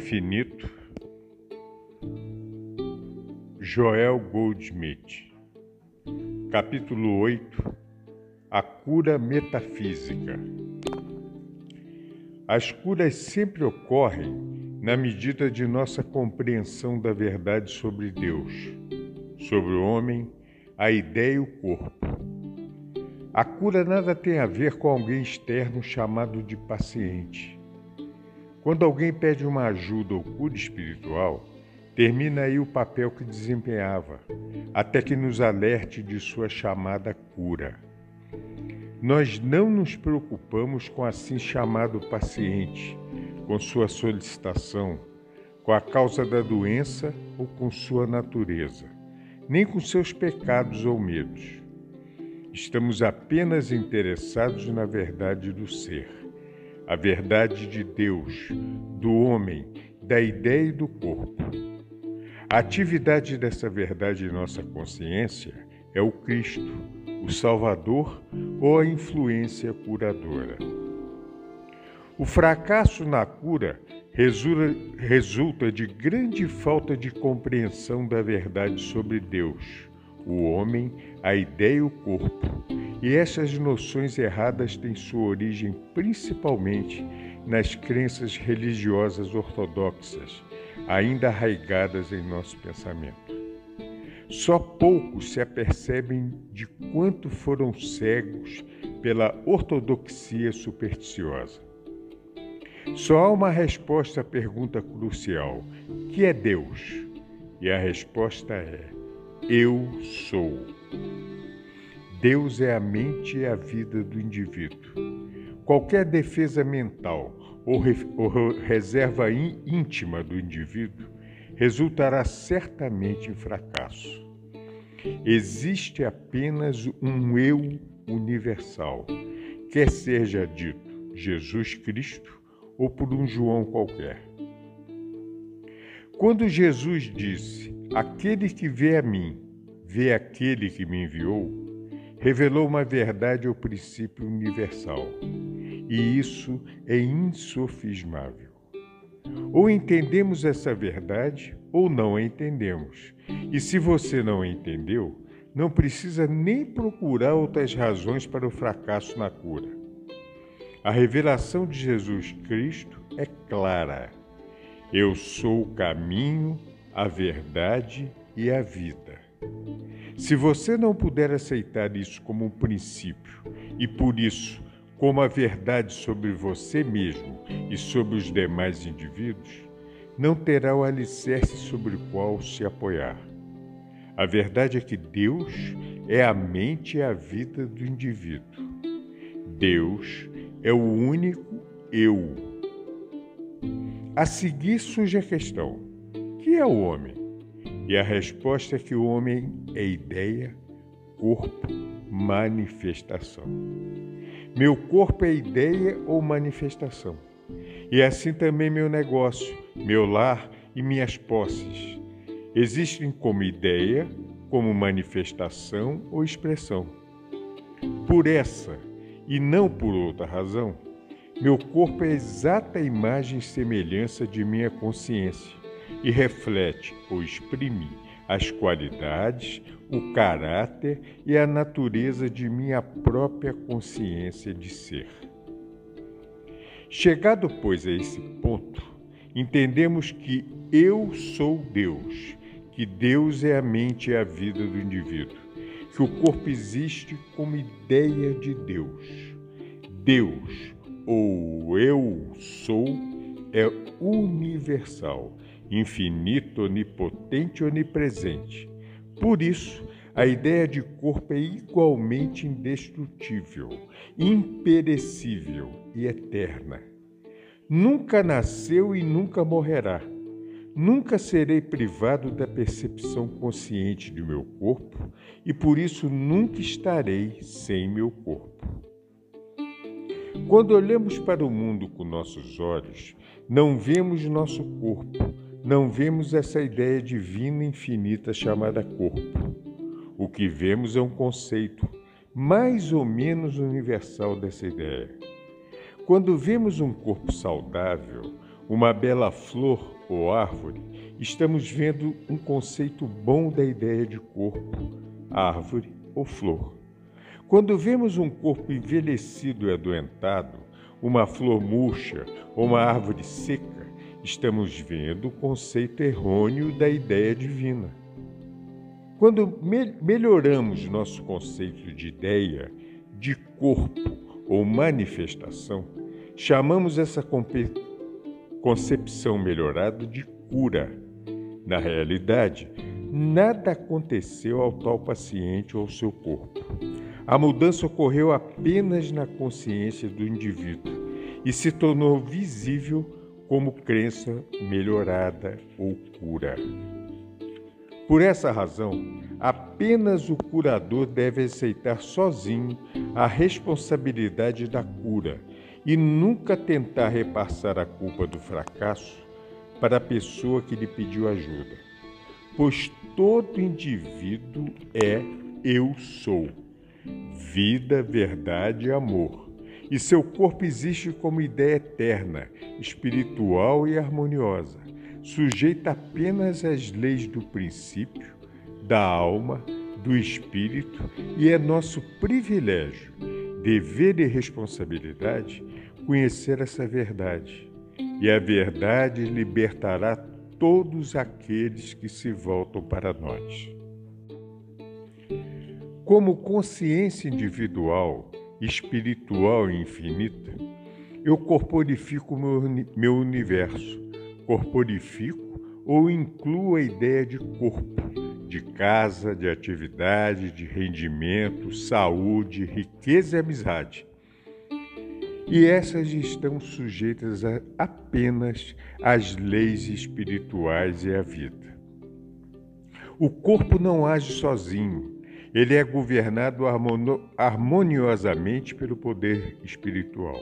Infinito, Joel Goldsmith, capítulo 8 A Cura Metafísica. As curas sempre ocorrem na medida de nossa compreensão da verdade sobre Deus, sobre o homem, a ideia e o corpo a cura nada tem a ver com alguém externo chamado de paciente. Quando alguém pede uma ajuda ou cura espiritual, termina aí o papel que desempenhava, até que nos alerte de sua chamada cura. Nós não nos preocupamos com assim chamado paciente, com sua solicitação, com a causa da doença ou com sua natureza, nem com seus pecados ou medos. Estamos apenas interessados na verdade do ser, a verdade de Deus, do homem, da ideia e do corpo. A atividade dessa verdade em nossa consciência é o Cristo, o Salvador ou a influência curadora. O fracasso na cura resulta de grande falta de compreensão da verdade sobre Deus o homem, a ideia e o corpo. E essas noções erradas têm sua origem principalmente nas crenças religiosas ortodoxas, ainda arraigadas em nosso pensamento. Só poucos se apercebem de quanto foram cegos pela ortodoxia supersticiosa. Só há uma resposta à pergunta crucial: que é Deus? E a resposta é eu sou. Deus é a mente e a vida do indivíduo. Qualquer defesa mental ou, re ou reserva íntima do indivíduo resultará certamente em fracasso. Existe apenas um eu universal, quer seja dito Jesus Cristo ou por um João qualquer. Quando Jesus disse: Aquele que vê a mim, vê aquele que me enviou, revelou uma verdade ao princípio universal. E isso é insofismável. Ou entendemos essa verdade ou não a entendemos. E se você não a entendeu, não precisa nem procurar outras razões para o fracasso na cura. A revelação de Jesus Cristo é clara. Eu sou o caminho, a verdade e a vida. Se você não puder aceitar isso como um princípio e por isso como a verdade sobre você mesmo e sobre os demais indivíduos, não terá o alicerce sobre o qual se apoiar. A verdade é que Deus é a mente e a vida do indivíduo. Deus é o único eu. A seguir surge a questão: que é o homem? E a resposta é que o homem é ideia, corpo, manifestação. Meu corpo é ideia ou manifestação. E assim também meu negócio, meu lar e minhas posses existem como ideia, como manifestação ou expressão. Por essa e não por outra razão, meu corpo é exata imagem e semelhança de minha consciência e reflete ou exprime as qualidades, o caráter e a natureza de minha própria consciência de ser. Chegado, pois, a esse ponto, entendemos que eu sou Deus, que Deus é a mente e a vida do indivíduo, que o corpo existe como ideia de Deus. Deus, ou eu sou, é universal infinito, onipotente e onipresente. Por isso, a ideia de corpo é igualmente indestrutível, imperecível e eterna. Nunca nasceu e nunca morrerá. Nunca serei privado da percepção consciente de meu corpo e por isso nunca estarei sem meu corpo. Quando olhamos para o mundo com nossos olhos, não vemos nosso corpo, não vemos essa ideia divina infinita chamada corpo. O que vemos é um conceito mais ou menos universal dessa ideia. Quando vemos um corpo saudável, uma bela flor ou árvore, estamos vendo um conceito bom da ideia de corpo, árvore ou flor. Quando vemos um corpo envelhecido e adoentado, uma flor murcha ou uma árvore seca, estamos vendo o conceito errôneo da ideia divina. Quando me melhoramos nosso conceito de ideia, de corpo ou manifestação, chamamos essa concepção melhorada de cura. Na realidade, nada aconteceu ao tal paciente ou ao seu corpo. A mudança ocorreu apenas na consciência do indivíduo e se tornou visível como crença melhorada ou cura. Por essa razão, apenas o curador deve aceitar sozinho a responsabilidade da cura e nunca tentar repassar a culpa do fracasso para a pessoa que lhe pediu ajuda, pois todo indivíduo é eu sou, vida, verdade e amor, e seu corpo existe como ideia eterna, espiritual e harmoniosa, sujeita apenas às leis do princípio, da alma, do espírito, e é nosso privilégio dever e responsabilidade conhecer essa verdade. E a verdade libertará todos aqueles que se voltam para nós. Como consciência individual, espiritual e infinita, eu corporifico meu, meu universo, corporifico ou incluo a ideia de corpo, de casa, de atividade, de rendimento, saúde, riqueza e amizade. E essas estão sujeitas a, apenas às leis espirituais e à vida. O corpo não age sozinho, ele é governado harmoniosamente pelo poder espiritual.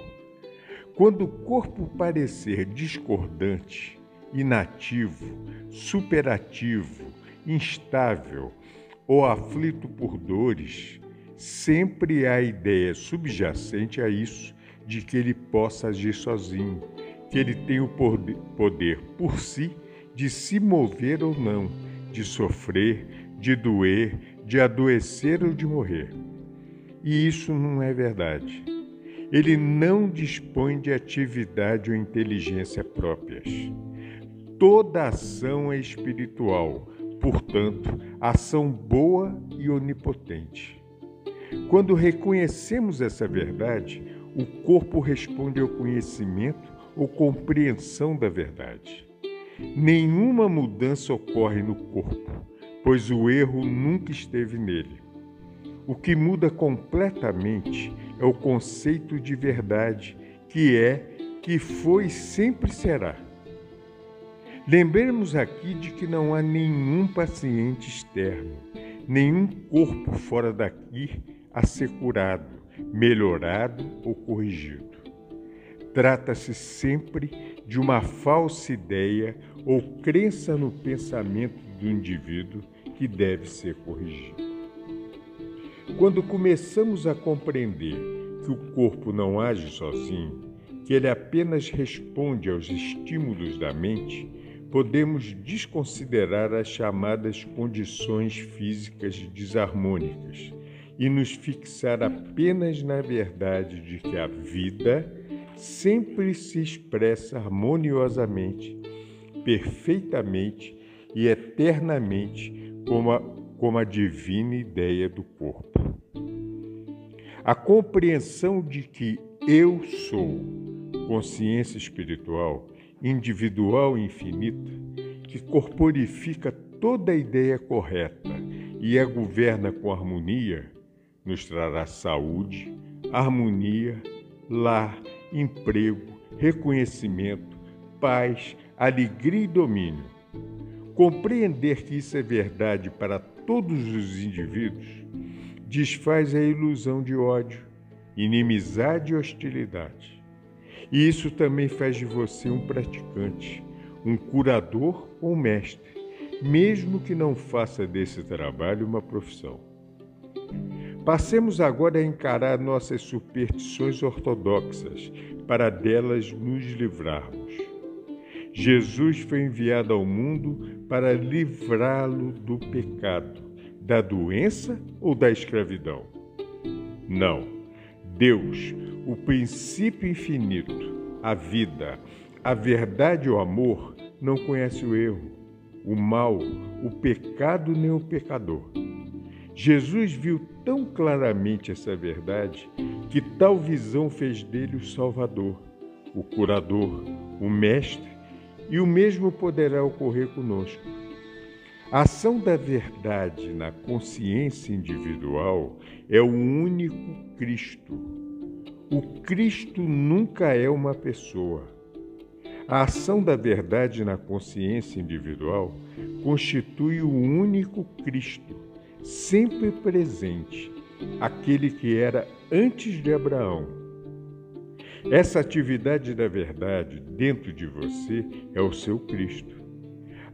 Quando o corpo parecer discordante, inativo, superativo, instável ou aflito por dores, sempre há ideia subjacente a isso de que ele possa agir sozinho, que ele tem o poder por si de se mover ou não, de sofrer, de doer, de adoecer ou de morrer. E isso não é verdade. Ele não dispõe de atividade ou inteligência próprias. Toda ação é espiritual, portanto, ação boa e onipotente. Quando reconhecemos essa verdade, o corpo responde ao conhecimento ou compreensão da verdade. Nenhuma mudança ocorre no corpo, pois o erro nunca esteve nele. O que muda completamente é o conceito de verdade, que é, que foi e sempre será. Lembremos aqui de que não há nenhum paciente externo, nenhum corpo fora daqui a ser curado, melhorado ou corrigido. Trata-se sempre de uma falsa ideia ou crença no pensamento do indivíduo que deve ser corrigido. Quando começamos a compreender que o corpo não age sozinho, que ele apenas responde aos estímulos da mente, podemos desconsiderar as chamadas condições físicas desarmônicas e nos fixar apenas na verdade de que a vida sempre se expressa harmoniosamente, perfeitamente e eternamente como a, como a divina ideia do corpo. A compreensão de que eu sou consciência espiritual individual e infinita que corporifica toda a ideia correta e a governa com harmonia, nos trará saúde, harmonia, lar, emprego, reconhecimento, paz, alegria e domínio. Compreender que isso é verdade para todos os indivíduos desfaz a ilusão de ódio, inimizade e hostilidade. E isso também faz de você um praticante, um curador ou mestre, mesmo que não faça desse trabalho uma profissão. Passemos agora a encarar nossas superstições ortodoxas para delas nos livrarmos. Jesus foi enviado ao mundo para livrá-lo do pecado, da doença ou da escravidão? Não. Deus, o princípio infinito, a vida, a verdade e o amor, não conhece o erro, o mal, o pecado nem o pecador. Jesus viu tão claramente essa verdade que tal visão fez dele o Salvador, o curador, o mestre, e o mesmo poderá ocorrer conosco. A ação da verdade na consciência individual é o único Cristo. O Cristo nunca é uma pessoa. A ação da verdade na consciência individual constitui o único Cristo sempre presente, aquele que era antes de Abraão. Essa atividade da verdade dentro de você é o seu Cristo.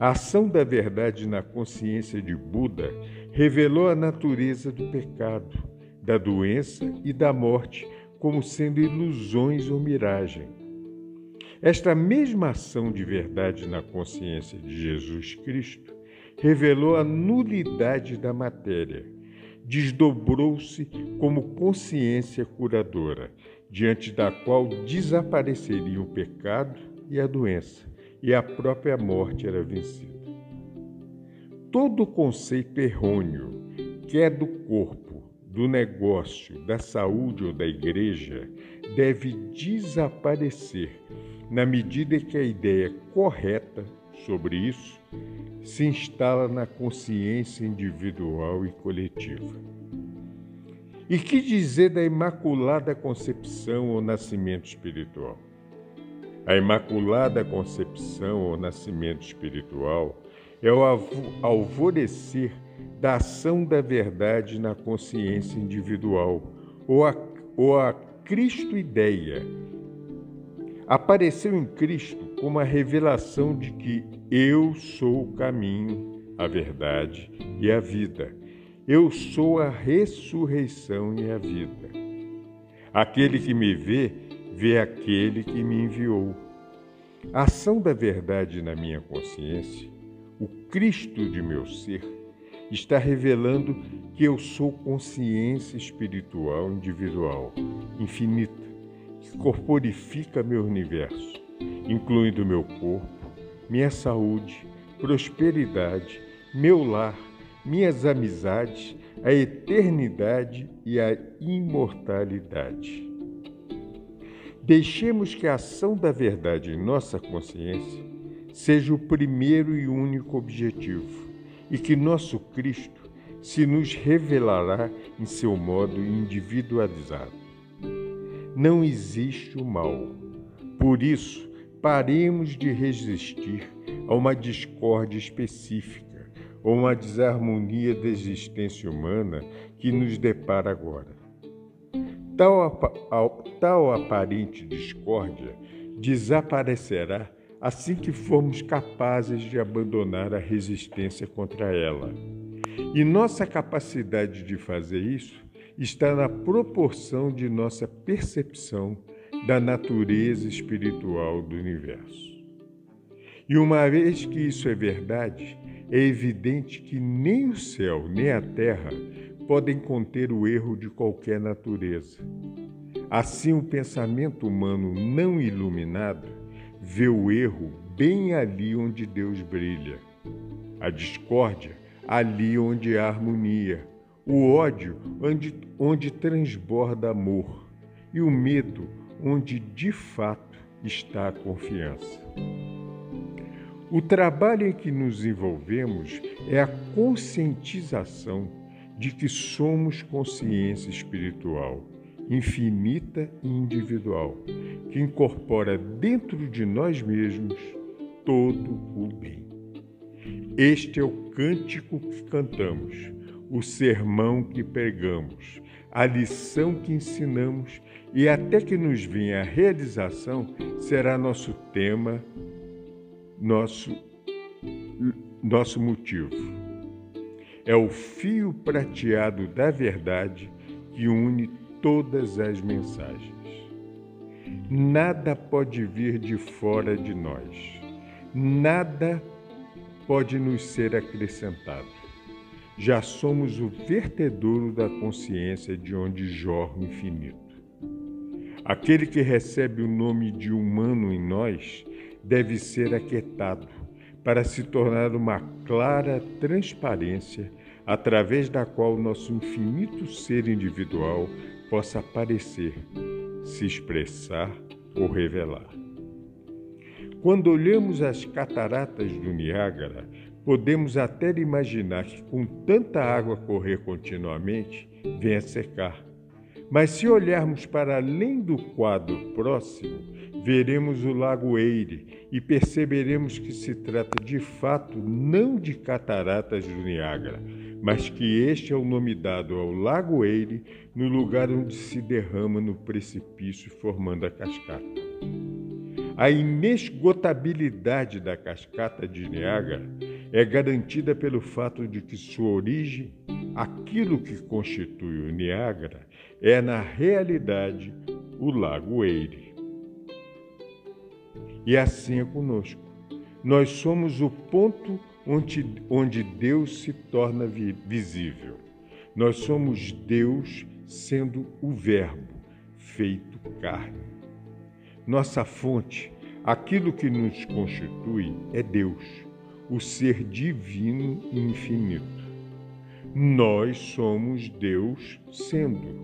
A ação da verdade na consciência de Buda revelou a natureza do pecado, da doença e da morte como sendo ilusões ou miragem. Esta mesma ação de verdade na consciência de Jesus Cristo revelou a nulidade da matéria, desdobrou-se como consciência curadora, diante da qual desapareceria o pecado e a doença, e a própria morte era vencida. Todo conceito errôneo, quer do corpo, do negócio, da saúde ou da igreja, deve desaparecer na medida que a ideia correta sobre isso se instala na consciência individual e coletiva. E que dizer da Imaculada Concepção ou Nascimento Espiritual? A Imaculada Concepção ou Nascimento Espiritual é o alvorecer da ação da verdade na consciência individual, ou a, ou a Cristo-ideia, apareceu em Cristo como a revelação de que eu sou o caminho, a verdade e a vida. Eu sou a ressurreição e a vida. Aquele que me vê, vê aquele que me enviou. A ação da verdade na minha consciência, o Cristo de meu ser, está revelando que eu sou consciência espiritual individual, infinita que corporifica meu universo, incluindo meu corpo, minha saúde, prosperidade, meu lar, minhas amizades, a eternidade e a imortalidade. Deixemos que a ação da verdade em nossa consciência seja o primeiro e único objetivo e que nosso Cristo se nos revelará em seu modo individualizado não existe o mal. Por isso, paremos de resistir a uma discórdia específica ou uma desarmonia da existência humana que nos depara agora. Tal, tal aparente discórdia desaparecerá assim que formos capazes de abandonar a resistência contra ela. E nossa capacidade de fazer isso está na proporção de nossa percepção da natureza espiritual do universo. E uma vez que isso é verdade, é evidente que nem o céu nem a terra podem conter o erro de qualquer natureza. Assim, o pensamento humano não iluminado vê o erro bem ali onde Deus brilha, a discórdia ali onde há harmonia o ódio onde, onde transborda amor e o medo onde de fato está a confiança. O trabalho em que nos envolvemos é a conscientização de que somos consciência espiritual, infinita e individual, que incorpora dentro de nós mesmos todo o bem. Este é o cântico que cantamos, o sermão que pregamos, a lição que ensinamos e até que nos venha a realização será nosso tema nosso, nosso motivo. É o fio prateado da verdade que une todas as mensagens. Nada pode vir de fora de nós, nada pode nos ser acrescentado. Já somos o vertedouro da consciência de onde jorra o infinito. Aquele que recebe o nome de humano em nós deve ser aquietado para se tornar uma clara transparência através da qual nosso infinito ser individual possa aparecer, se expressar ou revelar. Quando olhamos as cataratas do Niágara, podemos até imaginar que, com tanta água correr continuamente, venha secar. Mas se olharmos para além do quadro próximo, veremos o Lago Eire e perceberemos que se trata de fato não de cataratas do Niágara, mas que este é o nome dado ao Lago Eire no lugar onde se derrama no precipício formando a cascata. A inesgotabilidade da cascata de Niágara é garantida pelo fato de que sua origem, aquilo que constitui o Niágara, é na realidade o Lago Eire. E assim é conosco. Nós somos o ponto onde, onde Deus se torna visível. Nós somos Deus sendo o Verbo feito carne. Nossa fonte, aquilo que nos constitui, é Deus, o ser divino e infinito. Nós somos Deus sendo,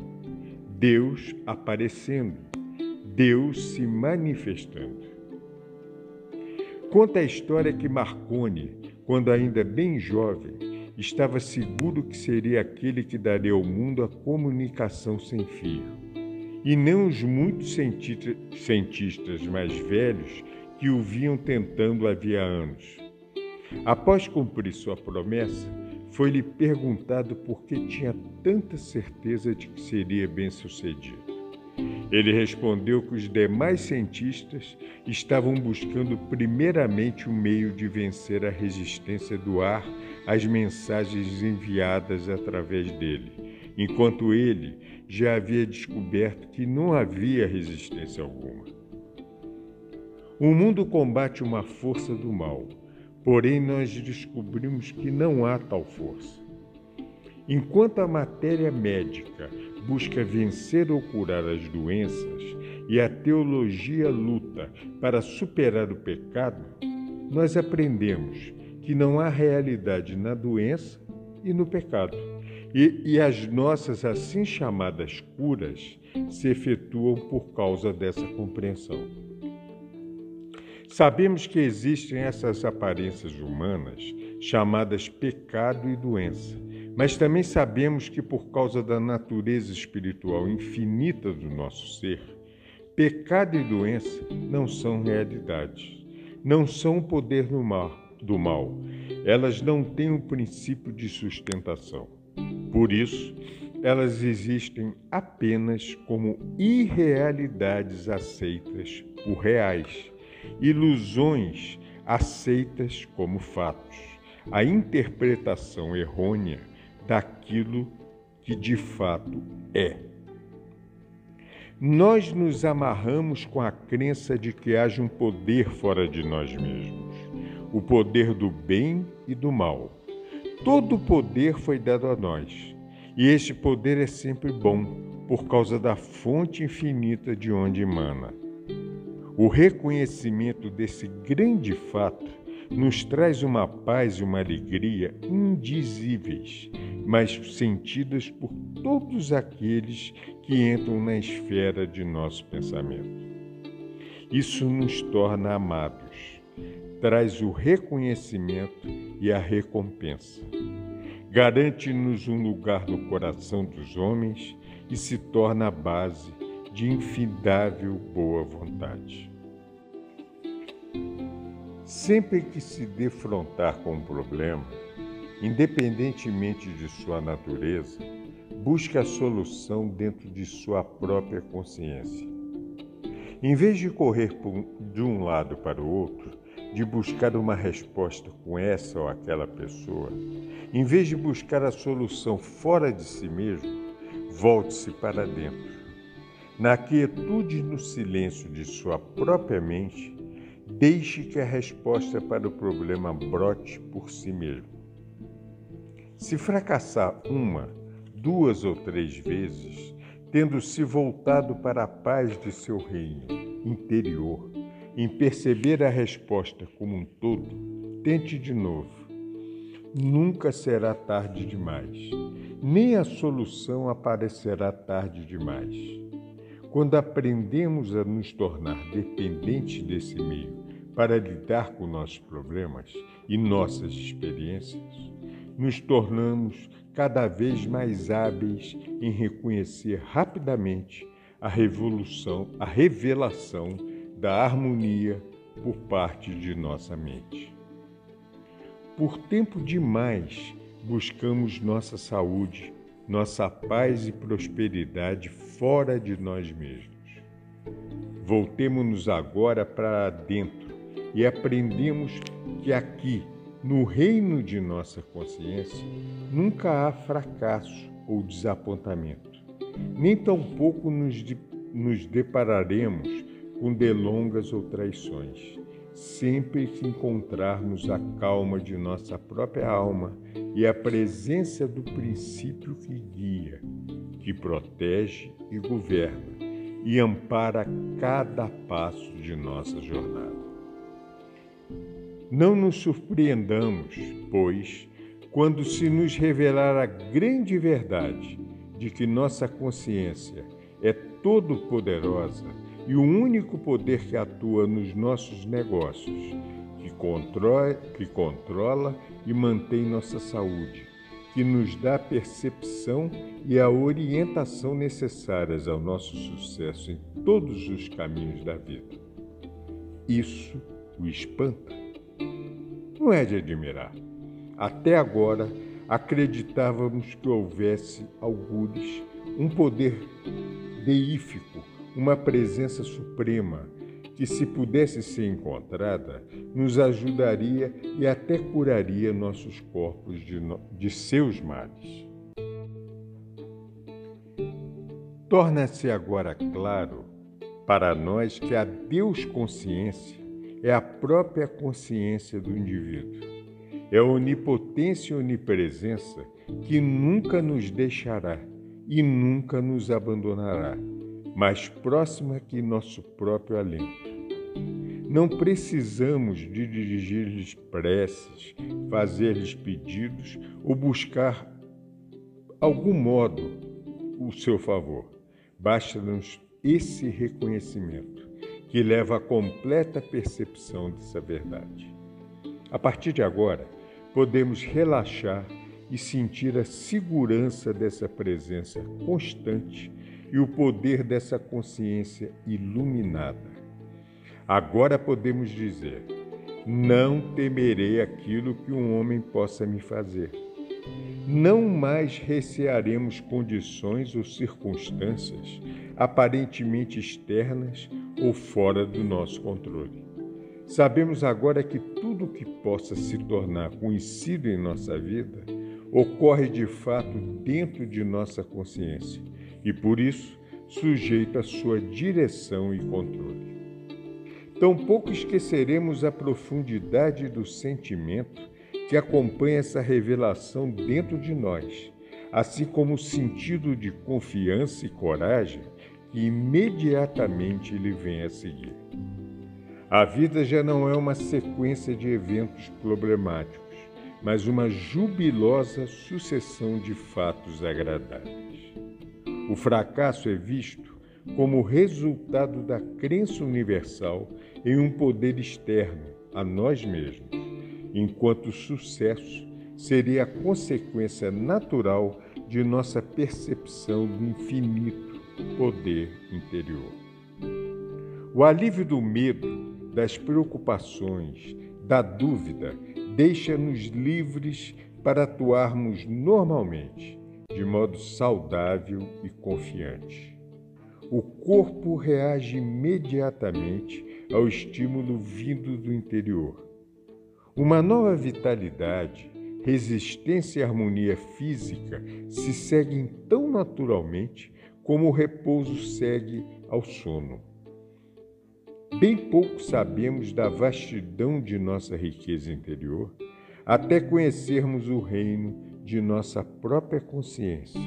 Deus aparecendo, Deus se manifestando. Conta a história que Marconi, quando ainda bem jovem, estava seguro que seria aquele que daria ao mundo a comunicação sem fio, e não os muitos cientistas mais velhos que o vinham tentando havia anos. Após cumprir sua promessa, foi-lhe perguntado por que tinha tanta certeza de que seria bem-sucedido. Ele respondeu que os demais cientistas estavam buscando primeiramente o um meio de vencer a resistência do ar às mensagens enviadas através dele, enquanto ele já havia descoberto que não havia resistência alguma. O mundo combate uma força do mal, porém nós descobrimos que não há tal força. Enquanto a matéria médica busca vencer ou curar as doenças e a teologia luta para superar o pecado, nós aprendemos que não há realidade na doença e no pecado. E, e, as nossas assim chamadas curas se efetuam por causa dessa compreensão. Sabemos que existem essas aparências humanas chamadas pecado e doença mas também sabemos que, por causa da natureza espiritual infinita do nosso ser, pecado e doença não são realidades, não são o poder do mal, do mal. Elas não têm o um princípio de sustentação. Por isso, elas existem apenas como irrealidades aceitas por reais, ilusões aceitas como fatos. A interpretação errônea daquilo que de fato é. Nós nos amarramos com a crença de que haja um poder fora de nós mesmos, o poder do bem e do mal. Todo poder foi dado a nós, e este poder é sempre bom, por causa da fonte infinita de onde emana. O reconhecimento desse grande fato nos traz uma paz e uma alegria indizíveis, mas sentidas por todos aqueles que entram na esfera de nosso pensamento. Isso nos torna amados, traz o reconhecimento e a recompensa. Garante-nos um lugar no coração dos homens e se torna a base de infindável boa vontade. Sempre que se defrontar com um problema, independentemente de sua natureza, busque a solução dentro de sua própria consciência. Em vez de correr de um lado para o outro, de buscar uma resposta com essa ou aquela pessoa, em vez de buscar a solução fora de si mesmo, volte-se para dentro. Na quietude e no silêncio de sua própria mente, deixe que a resposta para o problema brote por si mesmo. Se fracassar uma, duas ou três vezes, tendo se voltado para a paz de seu reino interior, em perceber a resposta como um todo, tente de novo. Nunca será tarde demais, nem a solução aparecerá tarde demais. Quando aprendemos a nos tornar dependentes desse meio para lidar com nossos problemas e nossas experiências, nos tornamos cada vez mais hábeis em reconhecer rapidamente a revolução, a revelação da harmonia por parte de nossa mente. Por tempo demais buscamos nossa saúde, nossa paz e prosperidade fora de nós mesmos. Voltemos-nos agora para dentro e aprendemos que aqui, no reino de nossa consciência, nunca há fracasso ou desapontamento, nem tampouco nos, de, nos depararemos com delongas ou traições. Sempre que encontrarmos a calma de nossa própria alma e a presença do princípio que guia, que protege e governa e ampara cada passo de nossa jornada. Não nos surpreendamos, pois, quando se nos revelar a grande verdade de que nossa consciência é todo-poderosa e o único poder que atua nos nossos negócios, que controla, que controla e mantém nossa saúde, que nos dá a percepção e a orientação necessárias ao nosso sucesso em todos os caminhos da vida. Isso o espanta. Não é de admirar. Até agora, acreditávamos que houvesse algures um poder deífico uma presença suprema que, se pudesse ser encontrada, nos ajudaria e até curaria nossos corpos de, no... de seus males. Torna-se agora claro para nós que a Deus consciência é a própria consciência do indivíduo. É a onipotência e onipresença que nunca nos deixará e nunca nos abandonará mais próxima que nosso próprio alento. Não precisamos de dirigir-lhes preces, fazer-lhes pedidos ou buscar algum modo o seu favor. Basta-nos esse reconhecimento que leva à completa percepção dessa verdade. A partir de agora, podemos relaxar e sentir a segurança dessa presença constante e o poder dessa consciência iluminada. Agora podemos dizer: não temerei aquilo que um homem possa me fazer. Não mais recearemos condições ou circunstâncias aparentemente externas ou fora do nosso controle. Sabemos agora que tudo que possa se tornar conhecido em nossa vida ocorre de fato dentro de nossa consciência e, por isso, sujeito à sua direção e controle. Tampouco esqueceremos a profundidade do sentimento que acompanha essa revelação dentro de nós, assim como o sentido de confiança e coragem que imediatamente lhe vem a seguir. A vida já não é uma sequência de eventos problemáticos, mas uma jubilosa sucessão de fatos agradáveis. O fracasso é visto como resultado da crença universal em um poder externo a nós mesmos, enquanto o sucesso seria a consequência natural de nossa percepção do infinito poder interior. O alívio do medo, das preocupações, da dúvida, deixa-nos livres para atuarmos normalmente, de modo saudável e confiante. O corpo reage imediatamente ao estímulo vindo do interior. Uma nova vitalidade, resistência e harmonia física se seguem tão naturalmente como o repouso segue ao sono. Bem pouco sabemos da vastidão de nossa riqueza interior até conhecermos o reino de nossa própria consciência,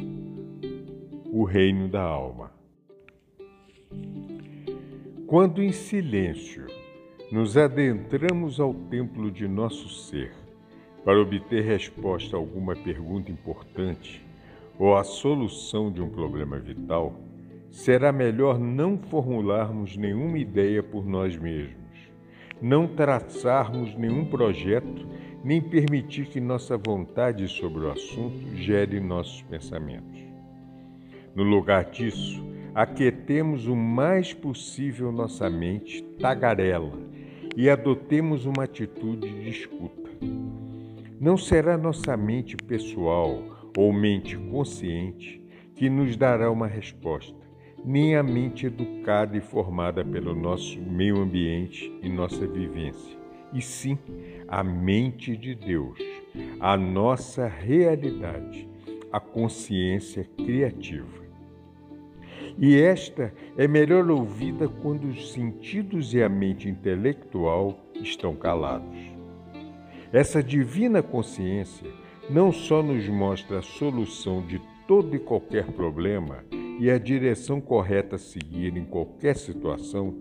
o reino da alma. Quando em silêncio nos adentramos ao templo de nosso ser para obter resposta a alguma pergunta importante ou a solução de um problema vital, será melhor não formularmos nenhuma ideia por nós mesmos, não traçarmos nenhum projeto, nem permitir que nossa vontade sobre o assunto gere nossos pensamentos. No lugar disso, aquietemos o mais possível nossa mente tagarela e adotemos uma atitude de escuta. Não será nossa mente pessoal ou mente consciente que nos dará uma resposta, nem a mente educada e formada pelo nosso meio ambiente e nossa vivência, e sim a mente de Deus, a nossa realidade, a consciência criativa. E esta é melhor ouvida quando os sentidos e a mente intelectual estão calados. Essa divina consciência não só nos mostra a solução de todo e qualquer problema, e a direção correta a seguir em qualquer situação,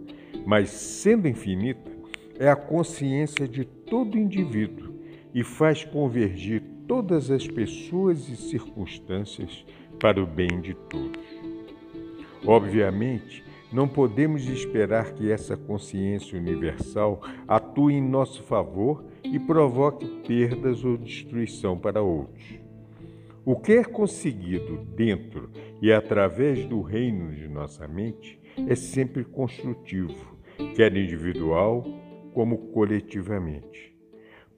mas sendo infinita, é a consciência de todo indivíduo e faz convergir todas as pessoas e circunstâncias para o bem de todos. Obviamente, não podemos esperar que essa consciência universal atue em nosso favor e provoque perdas ou destruição para outros. O que é conseguido dentro e através do reino de nossa mente é sempre construtivo, quer individual como coletivamente.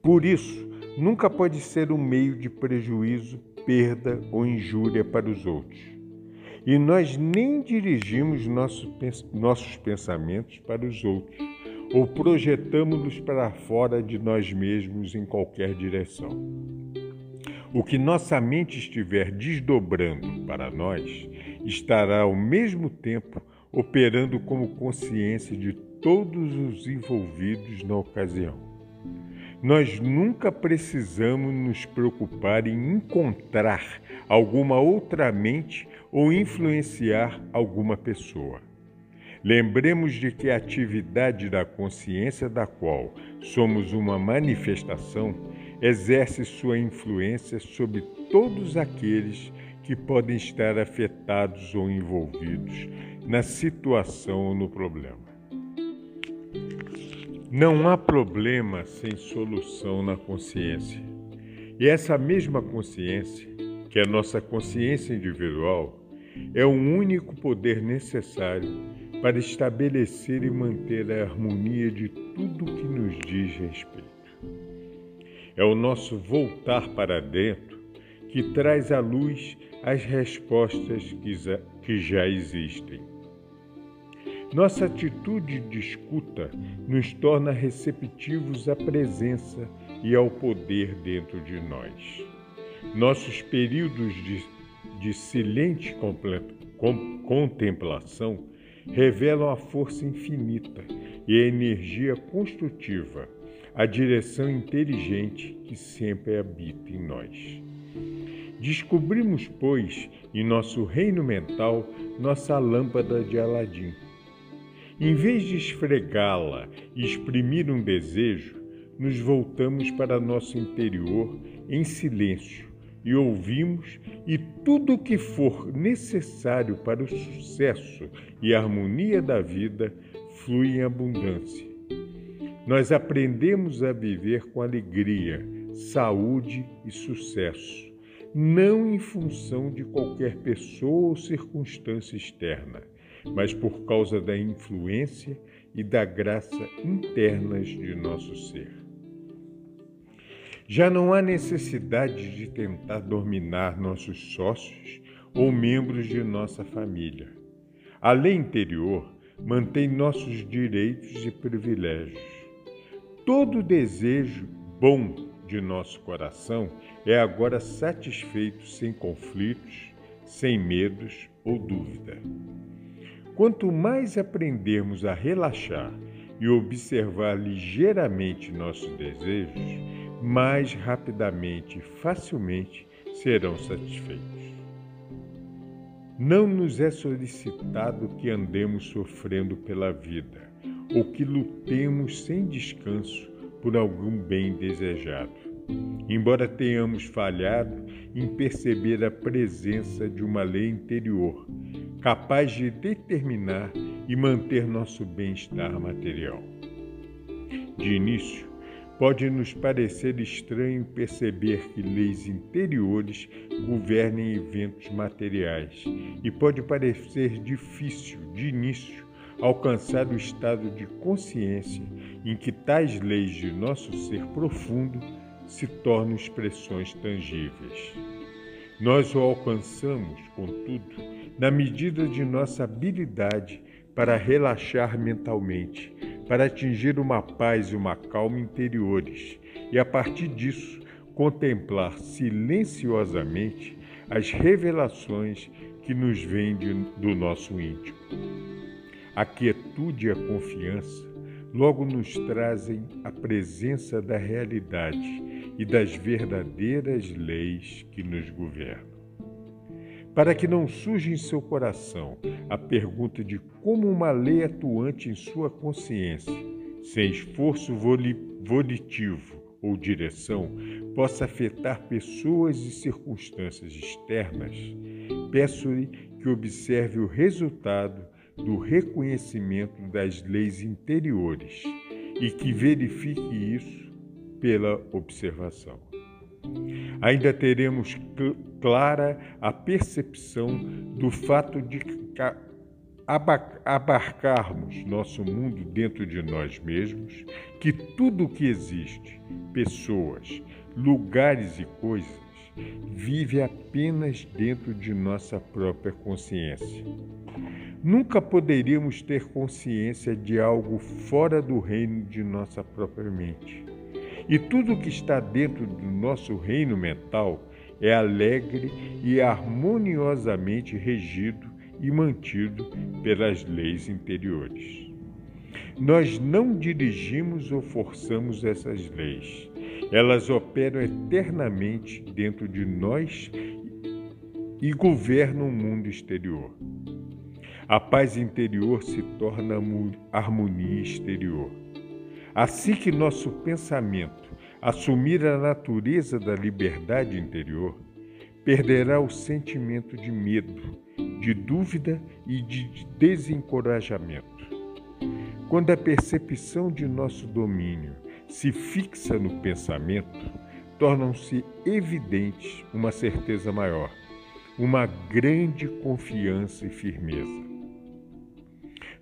Por isso, nunca pode ser um meio de prejuízo, perda ou injúria para os outros. E nós nem dirigimos nossos pensamentos para os outros ou projetamos-los para fora de nós mesmos em qualquer direção. O que nossa mente estiver desdobrando para nós estará ao mesmo tempo operando como consciência de todos os envolvidos na ocasião. Nós nunca precisamos nos preocupar em encontrar alguma outra mente ou influenciar alguma pessoa. Lembremos de que a atividade da consciência da qual somos uma manifestação exerce sua influência sobre todos aqueles que podem estar afetados ou envolvidos na situação ou no problema. Não há problema sem solução na consciência. E essa mesma consciência, que é a nossa consciência individual, é o único poder necessário para estabelecer e manter a harmonia de tudo que nos diz respeito. É o nosso voltar para dentro que traz à luz as respostas que já existem. Nossa atitude de escuta nos torna receptivos à presença e ao poder dentro de nós. Nossos períodos de, de silente contemplação revelam a força infinita e a energia construtiva a direção inteligente que sempre habita em nós. Descobrimos, pois, em nosso reino mental, nossa lâmpada de Aladim. Em vez de esfregá-la e exprimir um desejo, nos voltamos para nosso interior em silêncio e ouvimos, e tudo o que for necessário para o sucesso e harmonia da vida flui em abundância nós aprendemos a viver com alegria, saúde e sucesso, não em função de qualquer pessoa ou circunstância externa, mas por causa da influência e da graça internas de nosso ser. Já não há necessidade de tentar dominar nossos sócios ou membros de nossa família. A lei interior mantém nossos direitos e privilégios Todo desejo bom de nosso coração é agora satisfeito sem conflitos, sem medos ou dúvida. Quanto mais aprendermos a relaxar e observar ligeiramente nossos desejos, mais rapidamente e facilmente serão satisfeitos. Não nos é solicitado que andemos sofrendo pela vida ou que lutemos sem descanso por algum bem desejado. Embora tenhamos falhado em perceber a presença de uma lei interior capaz de determinar e manter nosso bem-estar material. De início, pode nos parecer estranho perceber que leis interiores governem eventos materiais e pode parecer difícil, de início, alcançar o estado de consciência em que tais leis de nosso ser profundo se tornam expressões tangíveis. Nós o alcançamos, contudo, na medida de nossa habilidade para relaxar mentalmente, para atingir uma paz e uma calma interiores e, a partir disso, contemplar silenciosamente as revelações que nos vêm de, do nosso íntimo. A quietude e a confiança logo nos trazem a presença da realidade e das verdadeiras leis que nos governam. Para que não surja em seu coração a pergunta de como uma lei atuante em sua consciência, sem esforço volitivo ou direção, possa afetar pessoas e circunstâncias externas, peço-lhe que observe o resultado do reconhecimento das leis interiores e que verifique isso pela observação. Ainda teremos clara a percepção do fato de abarcarmos nosso mundo dentro de nós mesmos, que tudo o que existe, pessoas, lugares e coisas, vive apenas dentro de nossa própria consciência. Nunca poderíamos ter consciência de algo fora do reino de nossa própria mente. E tudo que está dentro do nosso reino mental é alegre e harmoniosamente regido e mantido pelas leis interiores. Nós não dirigimos ou forçamos essas leis. Elas operam eternamente dentro de nós e governam o mundo exterior. A paz interior se torna harmonia exterior. Assim que nosso pensamento assumir a natureza da liberdade interior, perderá o sentimento de medo, de dúvida e de desencorajamento. Quando a percepção de nosso domínio se fixa no pensamento, tornam-se evidentes uma certeza maior, uma grande confiança e firmeza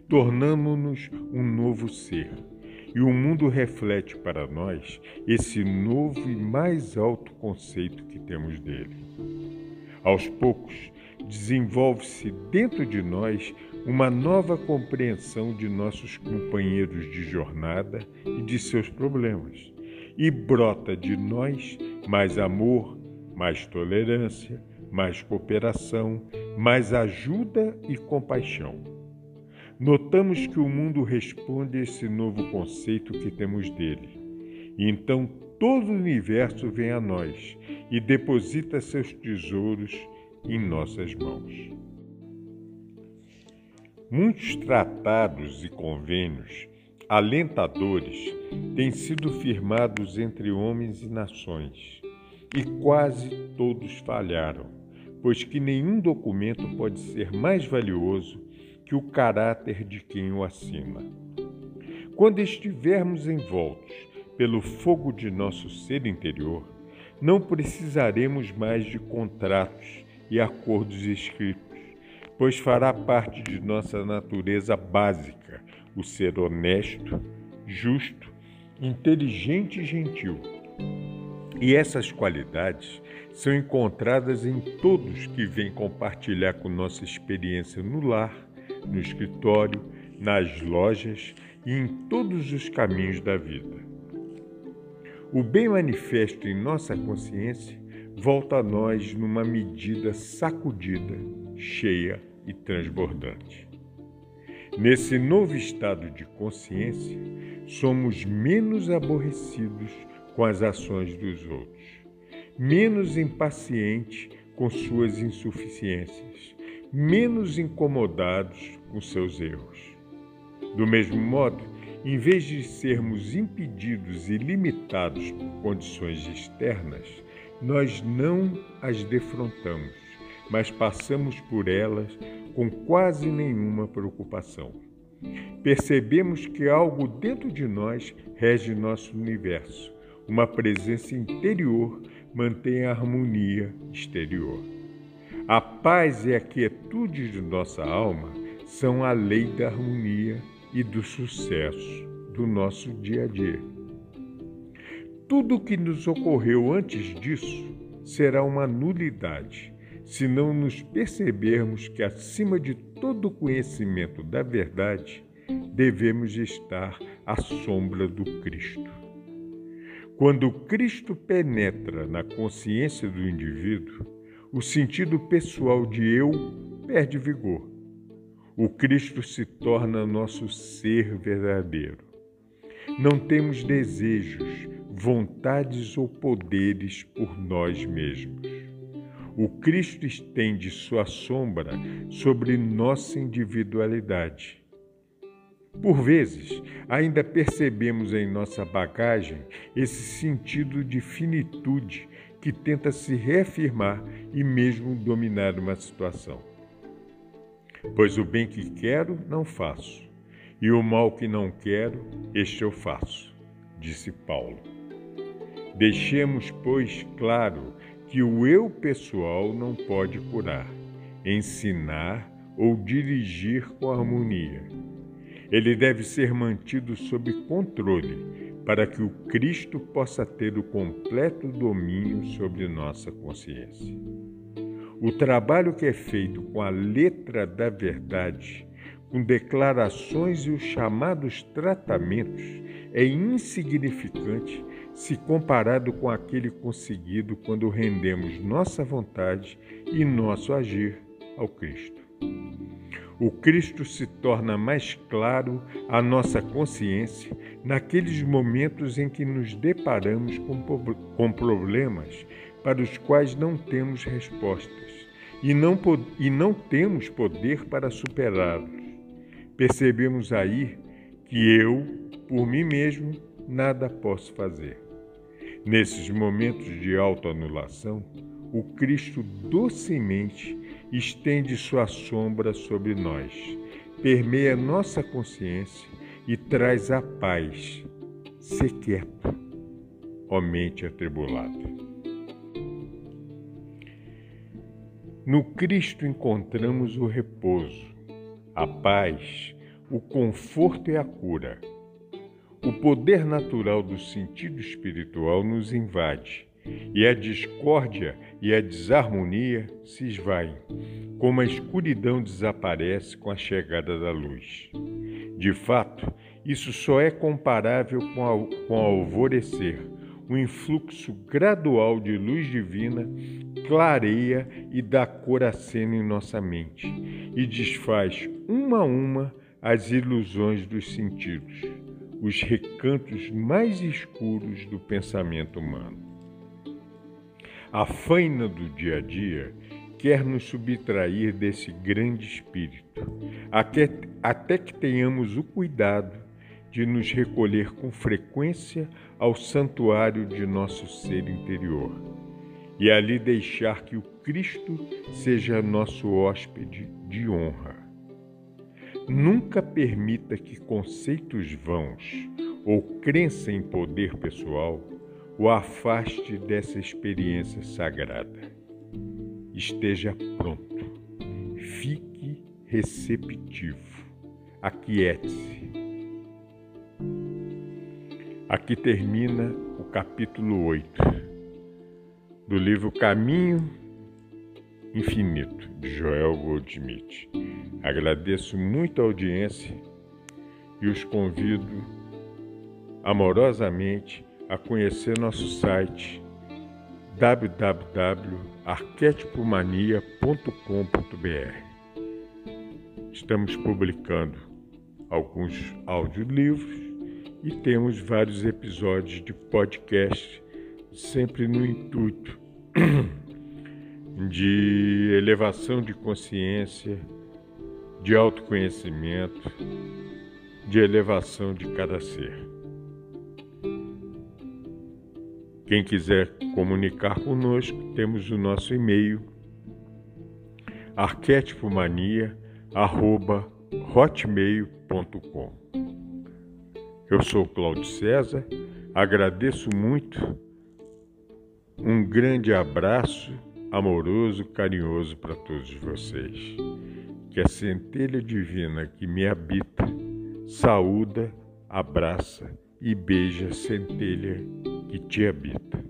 tornamo-nos um novo ser. E o mundo reflete para nós esse novo e mais alto conceito que temos dele. Aos poucos, desenvolve-se dentro de nós uma nova compreensão de nossos companheiros de jornada e de seus problemas, e brota de nós mais amor, mais tolerância, mais cooperação, mais ajuda e compaixão. Notamos que o mundo responde a esse novo conceito que temos dele. E então todo o universo vem a nós e deposita seus tesouros em nossas mãos. Muitos tratados e convênios alentadores têm sido firmados entre homens e nações, e quase todos falharam, pois que nenhum documento pode ser mais valioso que o caráter de quem o assina. Quando estivermos envoltos pelo fogo de nosso ser interior, não precisaremos mais de contratos e acordos escritos, pois fará parte de nossa natureza básica o ser honesto, justo, inteligente e gentil. E essas qualidades são encontradas em todos que vêm compartilhar com nossa experiência no lar, no escritório, nas lojas e em todos os caminhos da vida. O bem manifesto em nossa consciência volta a nós numa medida sacudida, cheia e transbordante. Nesse novo estado de consciência, somos menos aborrecidos com as ações dos outros, menos impacientes com suas insuficiências, menos incomodados com seus erros. Do mesmo modo, em vez de sermos impedidos e limitados por condições externas, nós não as defrontamos, mas passamos por elas com quase nenhuma preocupação. Percebemos que algo dentro de nós rege nosso universo, uma presença interior mantém a harmonia exterior. A paz e a quietude de nossa alma são a lei da harmonia e do sucesso do nosso dia a dia. Tudo o que nos ocorreu antes disso será uma nulidade se não nos percebermos que, acima de todo conhecimento da verdade, devemos estar à sombra do Cristo. Quando Cristo penetra na consciência do indivíduo, o sentido pessoal de eu perde vigor. O Cristo se torna nosso ser verdadeiro. Não temos desejos, vontades ou poderes por nós mesmos o Cristo estende sua sombra sobre nossa individualidade. Por vezes, ainda percebemos em nossa bagagem esse sentido de finitude que tenta se reafirmar e mesmo dominar uma situação. Pois o bem que quero, não faço, e o mal que não quero, este eu faço, disse Paulo. Deixemos, pois, claro que o eu pessoal não pode curar, ensinar ou dirigir com harmonia. Ele deve ser mantido sob controle para que o Cristo possa ter o completo domínio sobre nossa consciência. O trabalho que é feito com a letra da verdade, com declarações e os chamados tratamentos, é insignificante se comparado com aquele conseguido quando rendemos nossa vontade e nosso agir ao Cristo. O Cristo se torna mais claro à nossa consciência naqueles momentos em que nos deparamos com, problemas para os quais não temos respostas e não, e não temos poder para superá-los. Percebemos aí que eu, por mim mesmo, nada posso fazer. Nesses momentos de autoanulação, o Cristo docemente estende sua sombra sobre nós, permeia nossa consciência e traz a paz. Se quieto, ó mente atribulada. No Cristo encontramos o repouso, a paz, o conforto e a cura. O poder natural do sentido espiritual nos invade e a discórdia e a desarmonia se esvaem, como a escuridão desaparece com a chegada da luz. De fato, isso só é comparável com, com o alvorecer. O influxo gradual de luz divina clareia e dá cor à cena em nossa mente e desfaz uma a uma as ilusões dos sentidos os recantos mais escuros do pensamento humano. A faina do dia a dia quer nos subtrair desse grande espírito, até que tenhamos o cuidado de nos recolher com frequência ao santuário de nosso ser interior e ali deixar que o Cristo seja nosso hóspede de honra. Nunca permita que conceitos vãos ou crença em poder pessoal o afaste dessa experiência sagrada. Esteja pronto. Fique receptivo. Aquiete-se. Aqui termina o capítulo 8 do livro Caminho Infinito, de Joel Goldsmith. Agradeço muito a audiência e os convido amorosamente a conhecer nosso site www.arquetipomania.com.br. Estamos publicando alguns audiolivros e temos vários episódios de podcast, sempre no intuito de elevação de consciência, de autoconhecimento, de elevação de cada ser. Quem quiser comunicar conosco, temos o nosso e-mail arquetipomania@hotmail.com. Eu sou Cláudio César, agradeço muito. Um grande abraço amoroso, carinhoso para todos vocês. Que a centelha divina que me habita saúda, abraça e beija a centelha que te habita.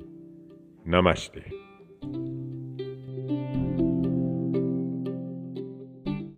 Namastê.